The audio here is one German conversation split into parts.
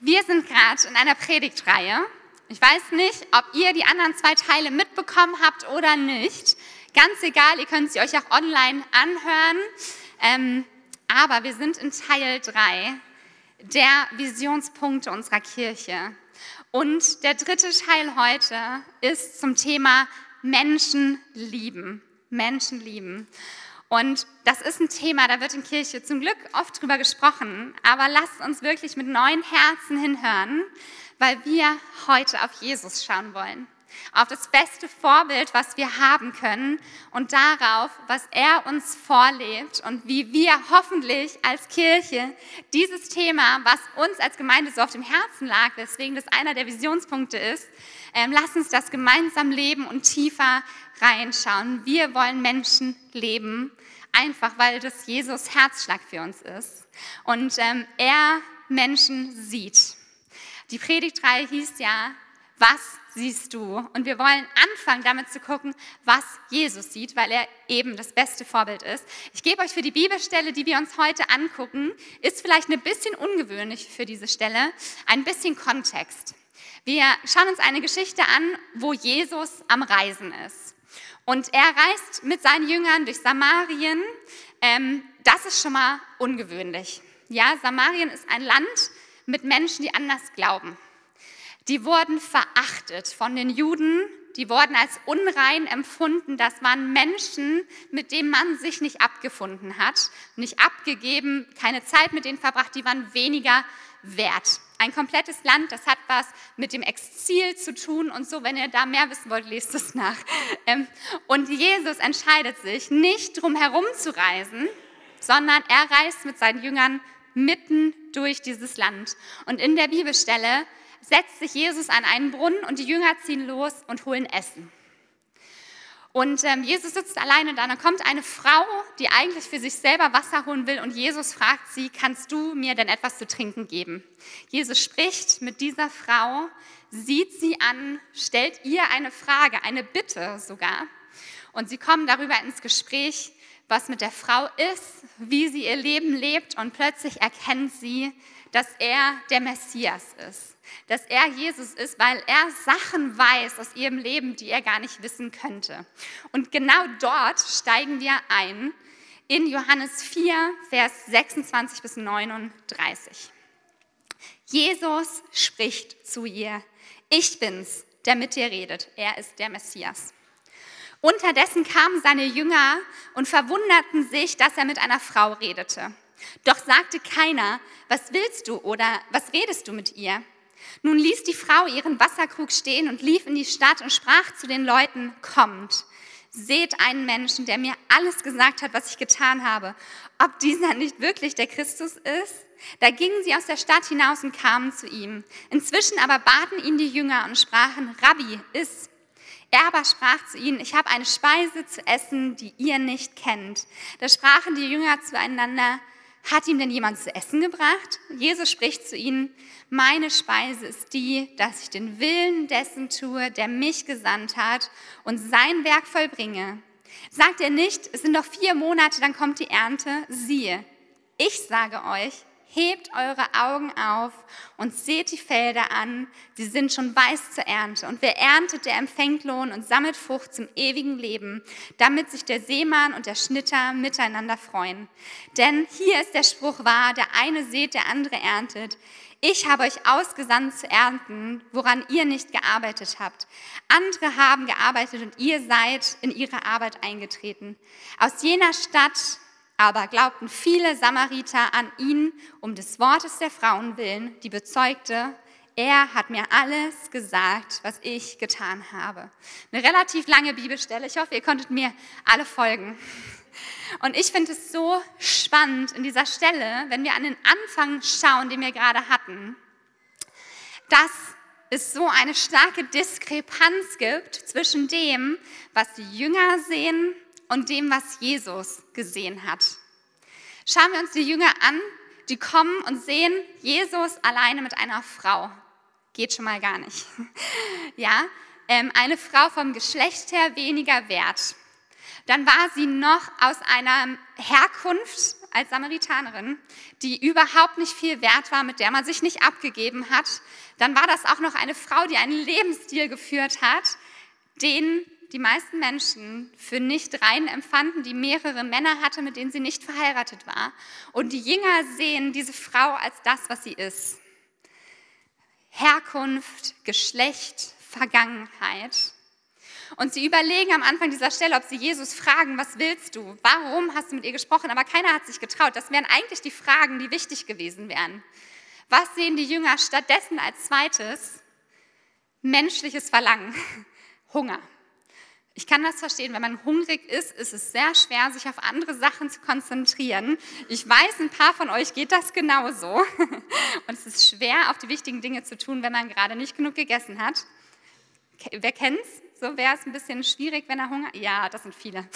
Wir sind gerade in einer Predigtreihe. Ich weiß nicht, ob ihr die anderen zwei Teile mitbekommen habt oder nicht. Ganz egal, ihr könnt sie euch auch online anhören. Ähm, aber wir sind in Teil 3 der Visionspunkte unserer Kirche. Und der dritte Teil heute ist zum Thema Menschen lieben. Menschen lieben. Und das ist ein Thema, da wird in Kirche zum Glück oft drüber gesprochen, aber lasst uns wirklich mit neuen Herzen hinhören, weil wir heute auf Jesus schauen wollen. Auf das beste Vorbild, was wir haben können und darauf, was er uns vorlebt und wie wir hoffentlich als Kirche dieses Thema, was uns als Gemeinde so auf dem Herzen lag, weswegen das einer der Visionspunkte ist, ähm, lass uns das gemeinsam leben und tiefer reinschauen. Wir wollen Menschen leben, einfach weil das Jesus Herzschlag für uns ist und ähm, er Menschen sieht. Die Predigtreihe hieß ja, was siehst du? Und wir wollen anfangen damit zu gucken, was Jesus sieht, weil er eben das beste Vorbild ist. Ich gebe euch für die Bibelstelle, die wir uns heute angucken, ist vielleicht ein bisschen ungewöhnlich für diese Stelle, ein bisschen Kontext. Wir schauen uns eine Geschichte an, wo Jesus am Reisen ist. Und er reist mit seinen Jüngern durch Samarien. Ähm, das ist schon mal ungewöhnlich. Ja, Samarien ist ein Land mit Menschen, die anders glauben. Die wurden verachtet von den Juden, die wurden als unrein empfunden. Das waren Menschen, mit denen man sich nicht abgefunden hat, nicht abgegeben, keine Zeit mit denen verbracht, die waren weniger wert. Ein komplettes Land, das hat was mit dem Exil zu tun und so. Wenn ihr da mehr wissen wollt, lest es nach. Ähm, und Jesus entscheidet sich, nicht drum herum zu reisen, sondern er reist mit seinen Jüngern mitten durch dieses Land. Und in der Bibelstelle setzt sich Jesus an einen Brunnen und die Jünger ziehen los und holen Essen. Und ähm, Jesus sitzt alleine da. Dann kommt eine Frau, die eigentlich für sich selber Wasser holen will. Und Jesus fragt sie, kannst du mir denn etwas zu trinken geben? Jesus spricht mit dieser Frau, sieht sie an, stellt ihr eine Frage, eine Bitte sogar. Und sie kommen darüber ins Gespräch, was mit der Frau ist, wie sie ihr Leben lebt. Und plötzlich erkennt sie, dass er der Messias ist dass er Jesus ist, weil er Sachen weiß aus ihrem Leben, die er gar nicht wissen könnte. Und genau dort steigen wir ein in Johannes 4, Vers 26 bis 39. Jesus spricht zu ihr, ich bin's, der mit dir redet, er ist der Messias. Unterdessen kamen seine Jünger und verwunderten sich, dass er mit einer Frau redete. Doch sagte keiner, was willst du oder was redest du mit ihr? Nun ließ die Frau ihren Wasserkrug stehen und lief in die Stadt und sprach zu den Leuten, kommt, seht einen Menschen, der mir alles gesagt hat, was ich getan habe, ob dieser nicht wirklich der Christus ist. Da gingen sie aus der Stadt hinaus und kamen zu ihm. Inzwischen aber baten ihn die Jünger und sprachen, Rabbi, iss. Er aber sprach zu ihnen, ich habe eine Speise zu essen, die ihr nicht kennt. Da sprachen die Jünger zueinander, hat ihm denn jemand zu essen gebracht? Jesus spricht zu ihnen, meine Speise ist die, dass ich den Willen dessen tue, der mich gesandt hat und sein Werk vollbringe. Sagt er nicht, es sind noch vier Monate, dann kommt die Ernte? Siehe, ich sage euch, hebt eure Augen auf und seht die Felder an, sie sind schon weiß zur Ernte. Und wer erntet, der empfängt Lohn und sammelt Frucht zum ewigen Leben, damit sich der Seemann und der Schnitter miteinander freuen. Denn hier ist der Spruch wahr, der eine seht, der andere erntet. Ich habe euch ausgesandt zu ernten, woran ihr nicht gearbeitet habt. Andere haben gearbeitet und ihr seid in ihre Arbeit eingetreten. Aus jener Stadt aber glaubten viele Samariter an ihn um des Wortes der Frauen willen, die bezeugte, er hat mir alles gesagt, was ich getan habe. Eine relativ lange Bibelstelle. Ich hoffe, ihr konntet mir alle folgen. Und ich finde es so spannend in dieser Stelle, wenn wir an den Anfang schauen, den wir gerade hatten, dass es so eine starke Diskrepanz gibt zwischen dem, was die Jünger sehen und dem, was Jesus gesehen hat. Schauen wir uns die Jünger an, die kommen und sehen Jesus alleine mit einer Frau. Geht schon mal gar nicht. Ja, ähm, eine Frau vom Geschlecht her weniger wert. Dann war sie noch aus einer Herkunft, als Samaritanerin, die überhaupt nicht viel wert war, mit der man sich nicht abgegeben hat. Dann war das auch noch eine Frau, die einen Lebensstil geführt hat, den die meisten Menschen für nicht rein empfanden, die mehrere Männer hatte, mit denen sie nicht verheiratet war. Und die Jünger sehen diese Frau als das, was sie ist. Herkunft, Geschlecht, Vergangenheit. Und sie überlegen am Anfang dieser Stelle, ob sie Jesus fragen, was willst du? Warum hast du mit ihr gesprochen? Aber keiner hat sich getraut. Das wären eigentlich die Fragen, die wichtig gewesen wären. Was sehen die Jünger stattdessen als zweites? Menschliches Verlangen, Hunger. Ich kann das verstehen, wenn man hungrig ist, ist es sehr schwer, sich auf andere Sachen zu konzentrieren. Ich weiß, ein paar von euch geht das genauso. Und es ist schwer, auf die wichtigen Dinge zu tun, wenn man gerade nicht genug gegessen hat. Wer kennt's? So wäre es ein bisschen schwierig, wenn er Hunger. Ja, das sind viele.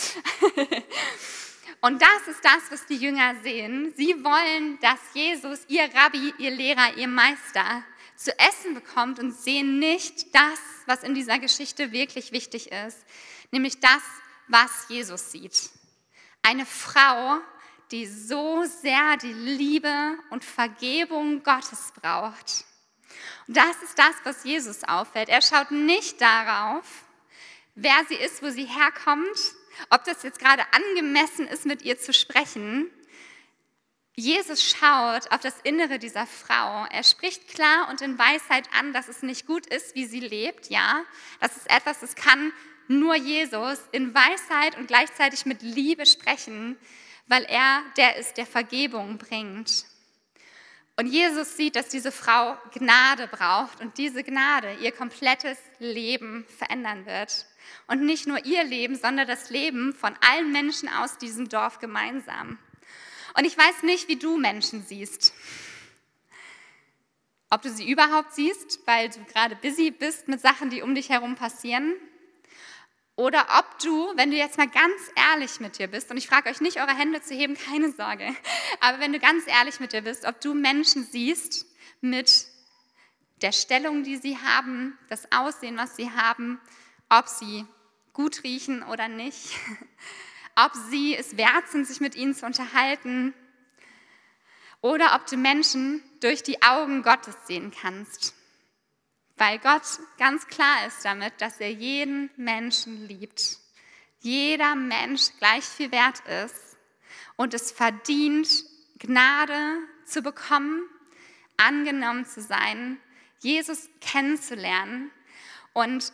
Und das ist das, was die Jünger sehen. Sie wollen, dass Jesus, ihr Rabbi, ihr Lehrer, ihr Meister, zu essen bekommt und sehen nicht das, was in dieser Geschichte wirklich wichtig ist, nämlich das, was Jesus sieht. Eine Frau, die so sehr die Liebe und Vergebung Gottes braucht. Und das ist das, was Jesus auffällt. Er schaut nicht darauf, wer sie ist, wo sie herkommt, ob das jetzt gerade angemessen ist, mit ihr zu sprechen, Jesus schaut auf das Innere dieser Frau. Er spricht klar und in Weisheit an, dass es nicht gut ist, wie sie lebt. Ja, das ist etwas, das kann nur Jesus in Weisheit und gleichzeitig mit Liebe sprechen, weil er der ist, der Vergebung bringt. Und Jesus sieht, dass diese Frau Gnade braucht und diese Gnade ihr komplettes Leben verändern wird. Und nicht nur ihr Leben, sondern das Leben von allen Menschen aus diesem Dorf gemeinsam. Und ich weiß nicht, wie du Menschen siehst. Ob du sie überhaupt siehst, weil du gerade busy bist mit Sachen, die um dich herum passieren. Oder ob du, wenn du jetzt mal ganz ehrlich mit dir bist, und ich frage euch nicht, eure Hände zu heben, keine Sorge, aber wenn du ganz ehrlich mit dir bist, ob du Menschen siehst mit der Stellung, die sie haben, das Aussehen, was sie haben, ob sie gut riechen oder nicht, ob sie es wert sind, sich mit ihnen zu unterhalten oder ob du Menschen durch die Augen Gottes sehen kannst. Weil Gott ganz klar ist damit, dass er jeden Menschen liebt. Jeder Mensch gleich viel wert ist und es verdient, Gnade zu bekommen, angenommen zu sein, Jesus kennenzulernen. Und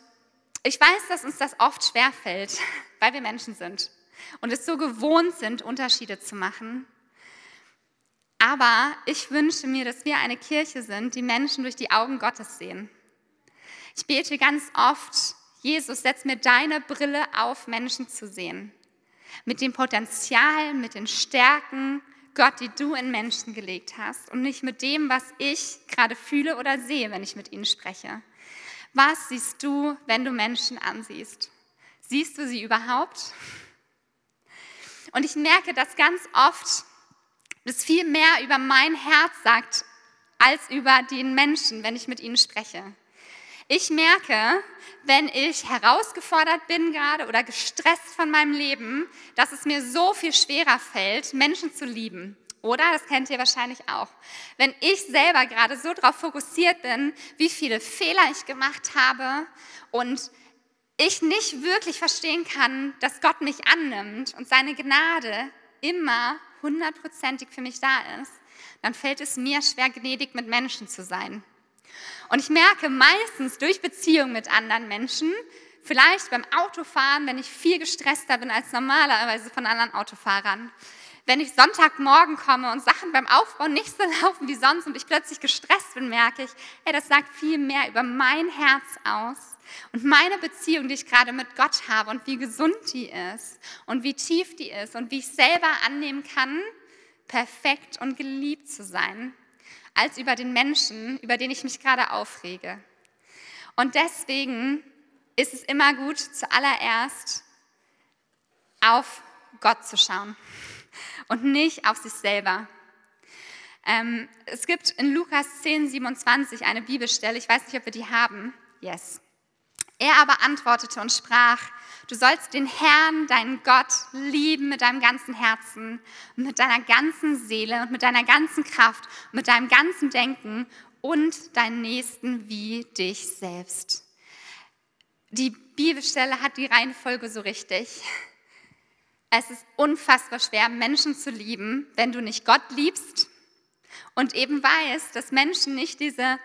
ich weiß, dass uns das oft schwerfällt, weil wir Menschen sind und es so gewohnt sind, Unterschiede zu machen. Aber ich wünsche mir, dass wir eine Kirche sind, die Menschen durch die Augen Gottes sehen. Ich bete ganz oft, Jesus, setz mir deine Brille auf, Menschen zu sehen. Mit dem Potenzial, mit den Stärken, Gott, die du in Menschen gelegt hast und nicht mit dem, was ich gerade fühle oder sehe, wenn ich mit ihnen spreche. Was siehst du, wenn du Menschen ansiehst? Siehst du sie überhaupt? Und ich merke, dass ganz oft es viel mehr über mein Herz sagt, als über den Menschen, wenn ich mit ihnen spreche. Ich merke, wenn ich herausgefordert bin gerade oder gestresst von meinem Leben, dass es mir so viel schwerer fällt, Menschen zu lieben. Oder? Das kennt ihr wahrscheinlich auch. Wenn ich selber gerade so darauf fokussiert bin, wie viele Fehler ich gemacht habe und ich nicht wirklich verstehen kann, dass Gott mich annimmt und seine Gnade immer hundertprozentig für mich da ist, dann fällt es mir schwer, gnädig mit Menschen zu sein. Und ich merke meistens durch Beziehungen mit anderen Menschen, vielleicht beim Autofahren, wenn ich viel gestresster bin als normalerweise von anderen Autofahrern, wenn ich Sonntagmorgen komme und Sachen beim Aufbau nicht so laufen wie sonst und ich plötzlich gestresst bin, merke ich, hey, das sagt viel mehr über mein Herz aus und meine Beziehung, die ich gerade mit Gott habe und wie gesund die ist und wie tief die ist und wie ich selber annehmen kann, perfekt und geliebt zu sein, als über den Menschen, über den ich mich gerade aufrege. Und deswegen ist es immer gut, zuallererst auf Gott zu schauen und nicht auf sich selber. Ähm, es gibt in Lukas 10, 27 eine Bibelstelle, ich weiß nicht, ob wir die haben. Yes. Er aber antwortete und sprach, Du sollst den Herrn, deinen Gott, lieben mit deinem ganzen Herzen mit deiner ganzen Seele und mit deiner ganzen Kraft mit deinem ganzen Denken und deinen Nächsten wie dich selbst. Die Bibelstelle hat die Reihenfolge so richtig. Es ist unfassbar schwer, Menschen zu lieben, wenn du nicht Gott liebst und eben weißt, dass Menschen nicht diese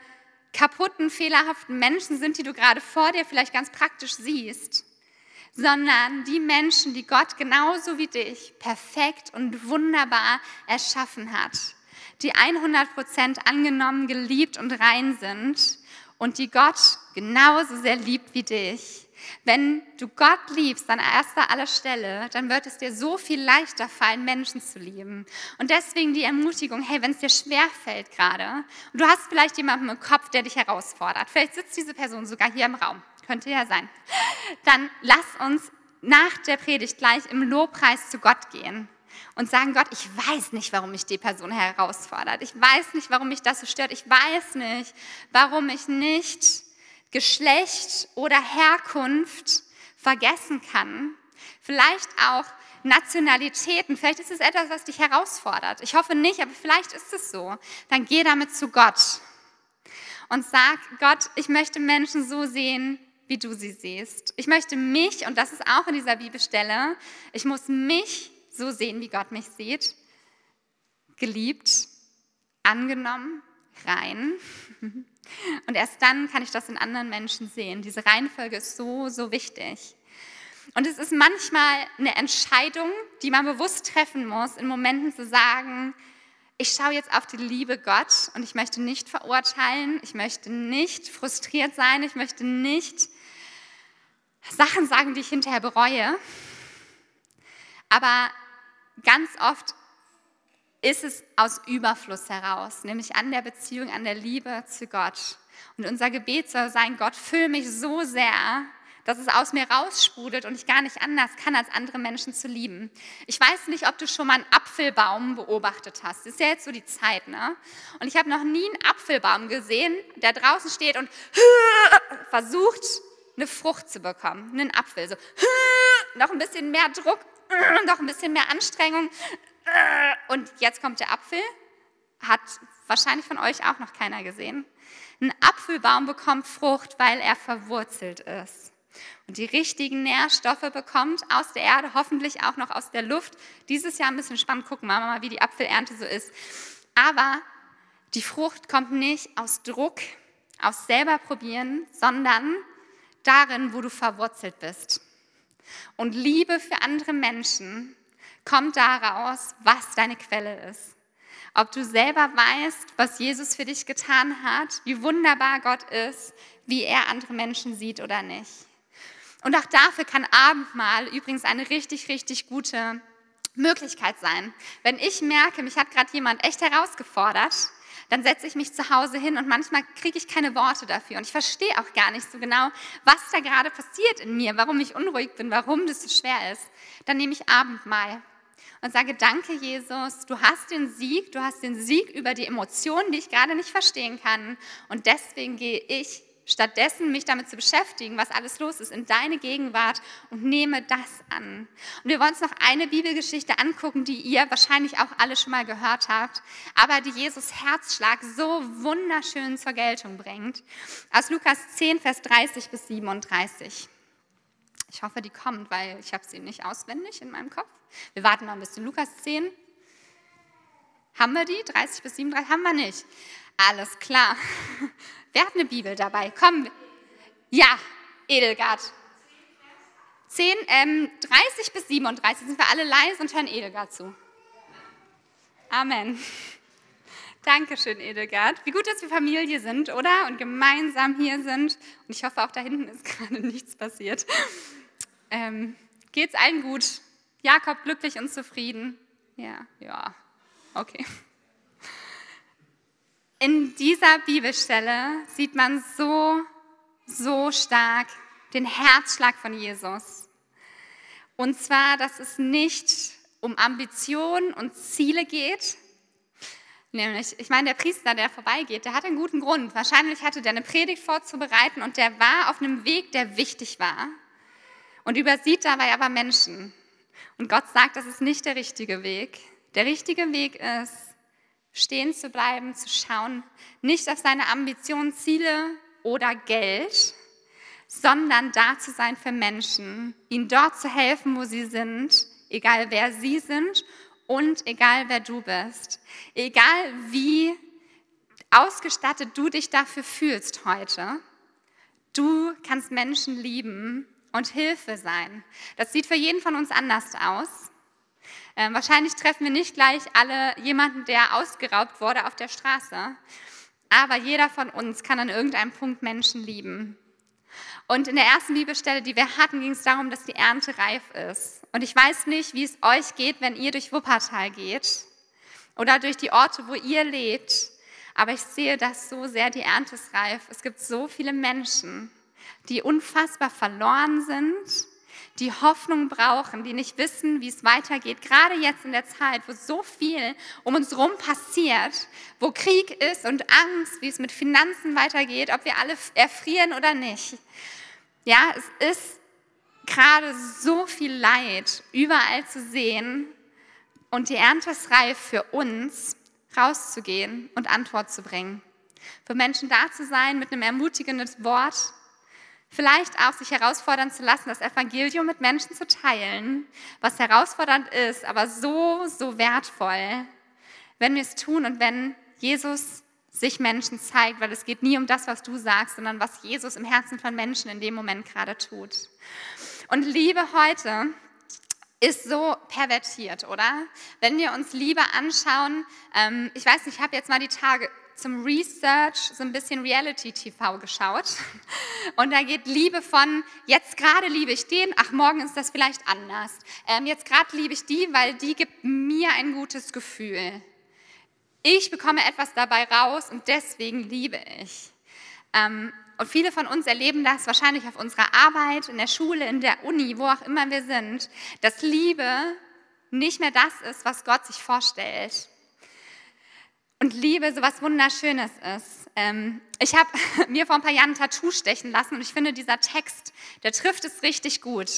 kaputten, fehlerhaften Menschen sind, die du gerade vor dir vielleicht ganz praktisch siehst, sondern die Menschen, die Gott genauso wie dich perfekt und wunderbar erschaffen hat, die 100% angenommen, geliebt und rein sind und die Gott genauso sehr liebt wie dich. Wenn du Gott liebst an erster aller Stelle, dann wird es dir so viel leichter fallen, Menschen zu lieben. Und deswegen die Ermutigung, hey, wenn es dir schwer fällt gerade, und du hast vielleicht jemanden im Kopf, der dich herausfordert, vielleicht sitzt diese Person sogar hier im Raum, könnte ja sein, dann lass uns nach der Predigt gleich im Lobpreis zu Gott gehen und sagen, Gott, ich weiß nicht, warum mich die Person herausfordert. Ich weiß nicht, warum mich das so stört. Ich weiß nicht, warum ich nicht Geschlecht oder Herkunft vergessen kann. Vielleicht auch Nationalitäten. Vielleicht ist es etwas, was dich herausfordert. Ich hoffe nicht, aber vielleicht ist es so. Dann geh damit zu Gott und sag, Gott, ich möchte Menschen so sehen, wie du sie siehst. Ich möchte mich, und das ist auch in dieser Bibelstelle, ich muss mich so sehen, wie Gott mich sieht. Geliebt, angenommen, rein. Und erst dann kann ich das in anderen Menschen sehen. Diese Reihenfolge ist so, so wichtig. Und es ist manchmal eine Entscheidung, die man bewusst treffen muss, in Momenten zu sagen, ich schaue jetzt auf die Liebe Gott und ich möchte nicht verurteilen, ich möchte nicht frustriert sein, ich möchte nicht Sachen sagen, die ich hinterher bereue. Aber ganz oft ist es aus Überfluss heraus, nämlich an der Beziehung, an der Liebe zu Gott. Und unser Gebet soll sein, Gott, füll mich so sehr, dass es aus mir raussprudelt und ich gar nicht anders kann, als andere Menschen zu lieben. Ich weiß nicht, ob du schon mal einen Apfelbaum beobachtet hast. Das ist ja jetzt so die Zeit, ne? Und ich habe noch nie einen Apfelbaum gesehen, der draußen steht und versucht, eine Frucht zu bekommen, einen Apfel. So, noch ein bisschen mehr Druck, noch ein bisschen mehr Anstrengung. Und jetzt kommt der Apfel. Hat wahrscheinlich von euch auch noch keiner gesehen. Ein Apfelbaum bekommt Frucht, weil er verwurzelt ist und die richtigen Nährstoffe bekommt aus der Erde, hoffentlich auch noch aus der Luft. Dieses Jahr ein bisschen spannend, gucken wir mal, wie die Apfelernte so ist. Aber die Frucht kommt nicht aus Druck, aus selber probieren, sondern darin, wo du verwurzelt bist. Und Liebe für andere Menschen kommt daraus, was deine Quelle ist. Ob du selber weißt, was Jesus für dich getan hat, wie wunderbar Gott ist, wie er andere Menschen sieht oder nicht. Und auch dafür kann Abendmahl übrigens eine richtig, richtig gute Möglichkeit sein. Wenn ich merke, mich hat gerade jemand echt herausgefordert, dann setze ich mich zu Hause hin und manchmal kriege ich keine Worte dafür und ich verstehe auch gar nicht so genau, was da gerade passiert in mir, warum ich unruhig bin, warum das so schwer ist. Dann nehme ich Abendmahl und sage, danke Jesus, du hast den Sieg, du hast den Sieg über die Emotionen, die ich gerade nicht verstehen kann. Und deswegen gehe ich stattdessen mich damit zu beschäftigen, was alles los ist, in deine Gegenwart und nehme das an. Und wir wollen uns noch eine Bibelgeschichte angucken, die ihr wahrscheinlich auch alle schon mal gehört habt, aber die Jesus Herzschlag so wunderschön zur Geltung bringt. Aus Lukas 10, Vers 30 bis 37. Ich hoffe, die kommt, weil ich habe sie nicht auswendig in meinem Kopf. Wir warten noch ein bisschen. Lukas 10. Haben wir die? 30 bis 37? Haben wir nicht. Alles klar. Wer hat eine Bibel dabei? Komm. Ja, Edelgard. 10, ähm, 30 bis 37 sind wir alle leise und hören Edelgard zu. Amen. Dankeschön, Edelgard. Wie gut, dass wir Familie sind, oder? Und gemeinsam hier sind. Und ich hoffe, auch da hinten ist gerade nichts passiert. Ähm, geht's allen gut? Jakob glücklich und zufrieden? Ja, ja, okay. In dieser Bibelstelle sieht man so, so stark den Herzschlag von Jesus. Und zwar, dass es nicht um Ambitionen und Ziele geht. Nämlich, ich meine, der Priester, der vorbeigeht, der hat einen guten Grund. Wahrscheinlich hatte der eine Predigt vorzubereiten und der war auf einem Weg, der wichtig war. und übersieht dabei aber Menschen. Und Gott sagt, das ist nicht der richtige Weg. Der richtige Weg ist, stehen zu bleiben, zu schauen, nicht auf seine Ambitionen, Ziele oder Geld, sondern da zu sein für Menschen, ihnen dort zu helfen, wo sie sind, egal wer sie sind und egal wer du bist. Egal wie ausgestattet du dich dafür fühlst heute, du kannst Menschen lieben und Hilfe sein. Das sieht für jeden von uns anders aus. Ähm, wahrscheinlich treffen wir nicht gleich alle jemanden, der ausgeraubt wurde auf der Straße, aber jeder von uns kann an irgendeinem Punkt Menschen lieben. Und in der ersten Bibelstelle, die wir hatten, ging es darum, dass die Ernte reif ist. Und ich weiß nicht, wie es euch geht, wenn ihr durch Wuppertal geht oder durch die Orte, wo ihr lebt. Aber ich sehe, dass so sehr die Ernte ist reif. Es gibt so viele Menschen, die unfassbar verloren sind, die Hoffnung brauchen, die nicht wissen, wie es weitergeht. Gerade jetzt in der Zeit, wo so viel um uns herum passiert, wo Krieg ist und Angst, wie es mit Finanzen weitergeht, ob wir alle erfrieren oder nicht. Ja, es ist gerade so viel Leid überall zu sehen und die Ernte ist reif für uns, rauszugehen und Antwort zu bringen. Für Menschen da zu sein mit einem ermutigenden Wort, Vielleicht auch sich herausfordern zu lassen, das Evangelium mit Menschen zu teilen, was herausfordernd ist, aber so, so wertvoll, wenn wir es tun und wenn Jesus sich Menschen zeigt, weil es geht nie um das, was du sagst, sondern was Jesus im Herzen von Menschen in dem Moment gerade tut. Und Liebe heute ist so pervertiert, oder? Wenn wir uns Liebe anschauen, ähm, ich weiß nicht, ich habe jetzt mal die Tage zum Research so ein bisschen Reality-TV geschaut. Und da geht Liebe von, jetzt gerade liebe ich den, ach, morgen ist das vielleicht anders. Ähm, jetzt gerade liebe ich die, weil die gibt mir ein gutes Gefühl. Ich bekomme etwas dabei raus und deswegen liebe ich. Ähm, und viele von uns erleben das wahrscheinlich auf unserer Arbeit, in der Schule, in der Uni, wo auch immer wir sind, dass Liebe nicht mehr das ist, was Gott sich vorstellt. Und Liebe so was Wunderschönes ist. Ähm, ich habe mir vor ein paar Jahren ein Tattoo stechen lassen und ich finde, dieser Text, der trifft es richtig gut.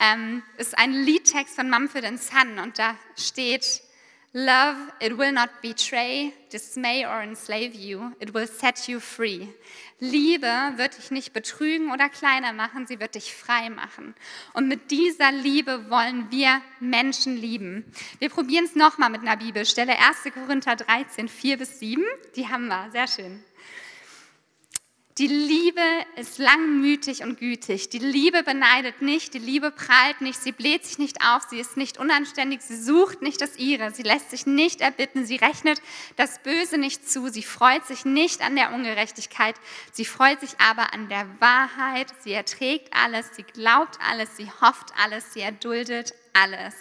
Ähm, ist ein Liedtext von Mumford Son und da steht, Love, it will not betray, dismay or enslave you, it will set you free. Liebe wird dich nicht betrügen oder kleiner machen, sie wird dich frei machen. Und mit dieser Liebe wollen wir Menschen lieben. Wir probieren es nochmal mit einer Bibelstelle, 1. Korinther 13, 4 bis 7. Die haben wir, sehr schön. Die Liebe ist langmütig und gütig. Die Liebe beneidet nicht, die Liebe prahlt nicht, sie bläht sich nicht auf, sie ist nicht unanständig, sie sucht nicht das ihre, sie lässt sich nicht erbitten, sie rechnet das Böse nicht zu, sie freut sich nicht an der Ungerechtigkeit, sie freut sich aber an der Wahrheit, sie erträgt alles, sie glaubt alles, sie hofft alles, sie erduldet alles.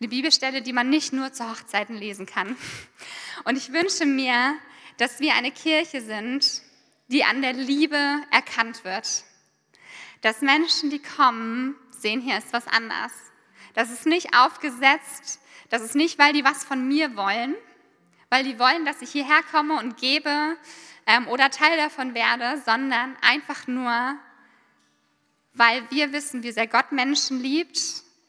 Eine Bibelstelle, die man nicht nur zu Hochzeiten lesen kann. Und ich wünsche mir, dass wir eine Kirche sind, die an der Liebe erkannt wird. Dass Menschen, die kommen, sehen, hier ist was anders. Das ist nicht aufgesetzt, das ist nicht, weil die was von mir wollen, weil die wollen, dass ich hierher komme und gebe ähm, oder Teil davon werde, sondern einfach nur, weil wir wissen, wie sehr Gott Menschen liebt,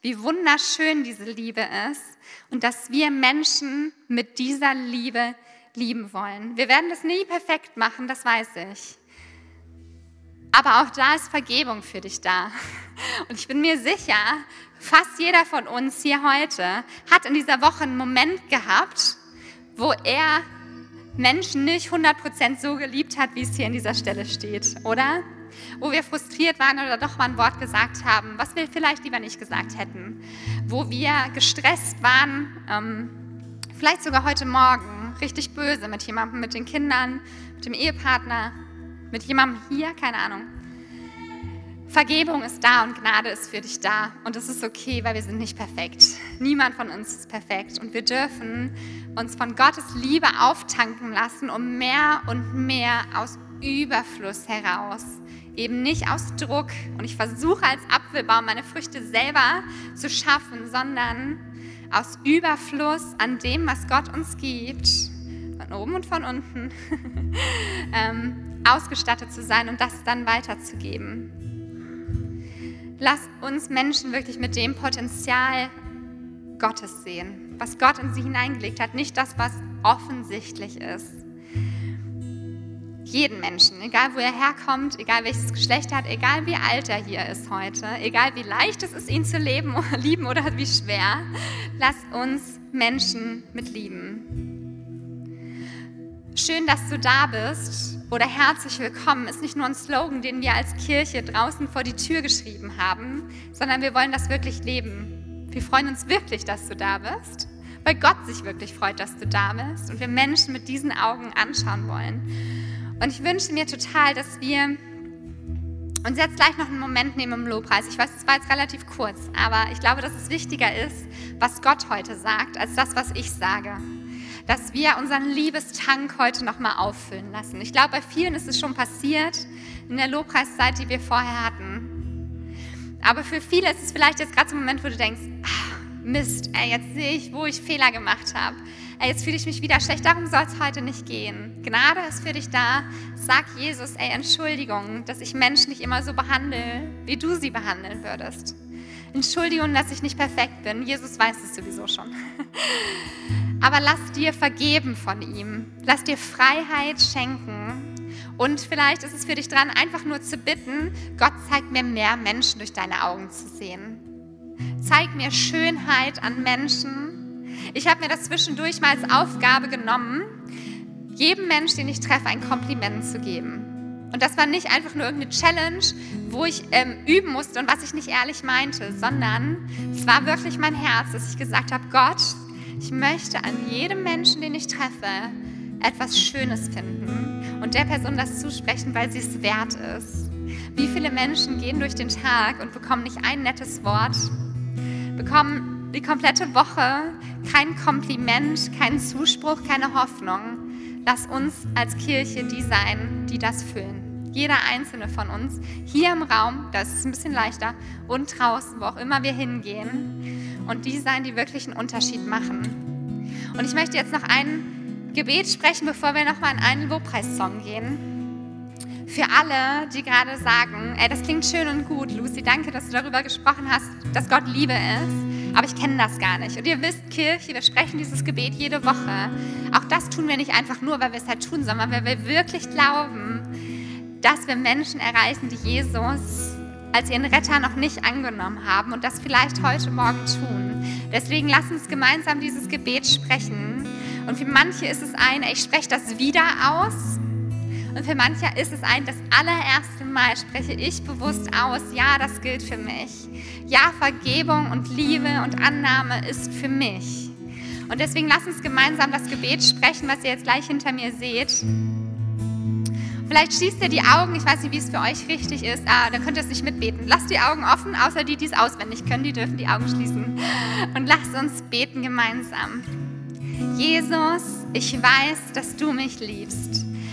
wie wunderschön diese Liebe ist und dass wir Menschen mit dieser Liebe lieben wollen. Wir werden das nie perfekt machen, das weiß ich. Aber auch da ist Vergebung für dich da. Und ich bin mir sicher, fast jeder von uns hier heute hat in dieser Woche einen Moment gehabt, wo er Menschen nicht 100% so geliebt hat, wie es hier in dieser Stelle steht, oder? Wo wir frustriert waren oder doch mal ein Wort gesagt haben, was wir vielleicht lieber nicht gesagt hätten. Wo wir gestresst waren, ähm, vielleicht sogar heute Morgen richtig böse mit jemandem, mit den Kindern, mit dem Ehepartner, mit jemandem hier, keine Ahnung. Vergebung ist da und Gnade ist für dich da. Und es ist okay, weil wir sind nicht perfekt. Niemand von uns ist perfekt. Und wir dürfen uns von Gottes Liebe auftanken lassen, um mehr und mehr aus Überfluss heraus. Eben nicht aus Druck. Und ich versuche als Apfelbaum meine Früchte selber zu schaffen, sondern aus Überfluss an dem, was Gott uns gibt, von oben und von unten, ähm, ausgestattet zu sein und das dann weiterzugeben. lass uns Menschen wirklich mit dem Potenzial Gottes sehen, was Gott in sie hineingelegt hat, nicht das, was offensichtlich ist. Jeden Menschen, egal wo er herkommt, egal welches Geschlecht er hat, egal wie alt er hier ist heute, egal wie leicht es ist, ihn zu leben, lieben oder wie schwer, lass uns Menschen mit lieben. Schön, dass du da bist oder herzlich willkommen ist nicht nur ein Slogan, den wir als Kirche draußen vor die Tür geschrieben haben, sondern wir wollen das wirklich leben. Wir freuen uns wirklich, dass du da bist, weil Gott sich wirklich freut, dass du da bist und wir Menschen mit diesen Augen anschauen wollen. Und ich wünsche mir total, dass wir uns jetzt gleich noch einen Moment nehmen im Lobpreis. Ich weiß, es war jetzt relativ kurz, aber ich glaube, dass es wichtiger ist, was Gott heute sagt, als das, was ich sage dass wir unseren Liebestank heute nochmal auffüllen lassen. Ich glaube, bei vielen ist es schon passiert in der Lobpreiszeit, die wir vorher hatten. Aber für viele ist es vielleicht jetzt gerade so ein Moment, wo du denkst, ach, Mist, ey, jetzt sehe ich, wo ich Fehler gemacht habe. Ey, jetzt fühle ich mich wieder schlecht, darum soll es heute nicht gehen. Gnade ist für dich da. Sag Jesus, ey, Entschuldigung, dass ich Menschen nicht immer so behandle, wie du sie behandeln würdest. Entschuldigung, dass ich nicht perfekt bin. Jesus weiß es sowieso schon. Aber lass dir vergeben von ihm. Lass dir Freiheit schenken. Und vielleicht ist es für dich dran, einfach nur zu bitten, Gott zeig mir mehr Menschen durch deine Augen zu sehen. Zeig mir Schönheit an Menschen. Ich habe mir das zwischendurch mal als Aufgabe genommen, jedem Menschen, den ich treffe, ein Kompliment zu geben. Und das war nicht einfach nur irgendeine Challenge, wo ich ähm, üben musste und was ich nicht ehrlich meinte, sondern es war wirklich mein Herz, dass ich gesagt habe, Gott, ich möchte an jedem Menschen, den ich treffe, etwas Schönes finden und der Person das zusprechen, weil sie es wert ist. Wie viele Menschen gehen durch den Tag und bekommen nicht ein nettes Wort, bekommen die komplette Woche kein Kompliment, keinen Zuspruch, keine Hoffnung. Lass uns als Kirche die sein, die das füllen. Jeder einzelne von uns, hier im Raum, da ist es ein bisschen leichter, und draußen, wo auch immer wir hingehen und die sein, die wirklich einen Unterschied machen. Und ich möchte jetzt noch ein Gebet sprechen, bevor wir nochmal in einen Lobpreissong gehen. Für alle, die gerade sagen, ey, das klingt schön und gut, Lucy, danke, dass du darüber gesprochen hast, dass Gott Liebe ist, aber ich kenne das gar nicht. Und ihr wisst, Kirche, wir sprechen dieses Gebet jede Woche. Auch das tun wir nicht einfach nur, weil wir es halt tun, sondern weil wir wirklich glauben, dass wir Menschen erreichen, die Jesus als ihren Retter noch nicht angenommen haben und das vielleicht heute Morgen tun. Deswegen lass uns gemeinsam dieses Gebet sprechen. Und für manche ist es ein, ich spreche das wieder aus. Und für manche ist es ein, das allererste Mal spreche ich bewusst aus, ja, das gilt für mich. Ja, Vergebung und Liebe und Annahme ist für mich. Und deswegen lass uns gemeinsam das Gebet sprechen, was ihr jetzt gleich hinter mir seht. Vielleicht schließt ihr die Augen, ich weiß nicht, wie es für euch richtig ist, ah, dann könnt ihr es nicht mitbeten. Lasst die Augen offen, außer die, die es auswendig können, die dürfen die Augen schließen. Und lasst uns beten gemeinsam. Jesus, ich weiß, dass du mich liebst.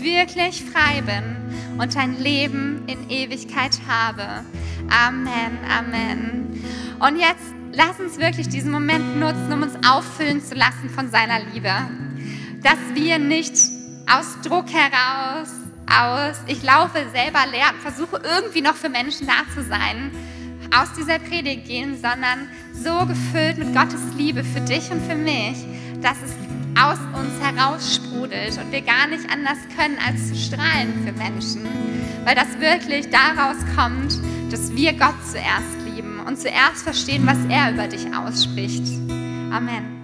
wirklich frei bin und ein Leben in Ewigkeit habe. Amen, Amen. Und jetzt lass uns wirklich diesen Moment nutzen, um uns auffüllen zu lassen von seiner Liebe. Dass wir nicht aus Druck heraus, aus ich laufe selber leer und versuche irgendwie noch für Menschen da zu sein, aus dieser Predigt gehen, sondern so gefüllt mit Gottes Liebe für dich und für mich, dass es aus uns heraussprudelt und wir gar nicht anders können, als zu strahlen für Menschen, weil das wirklich daraus kommt, dass wir Gott zuerst lieben und zuerst verstehen, was er über dich ausspricht. Amen.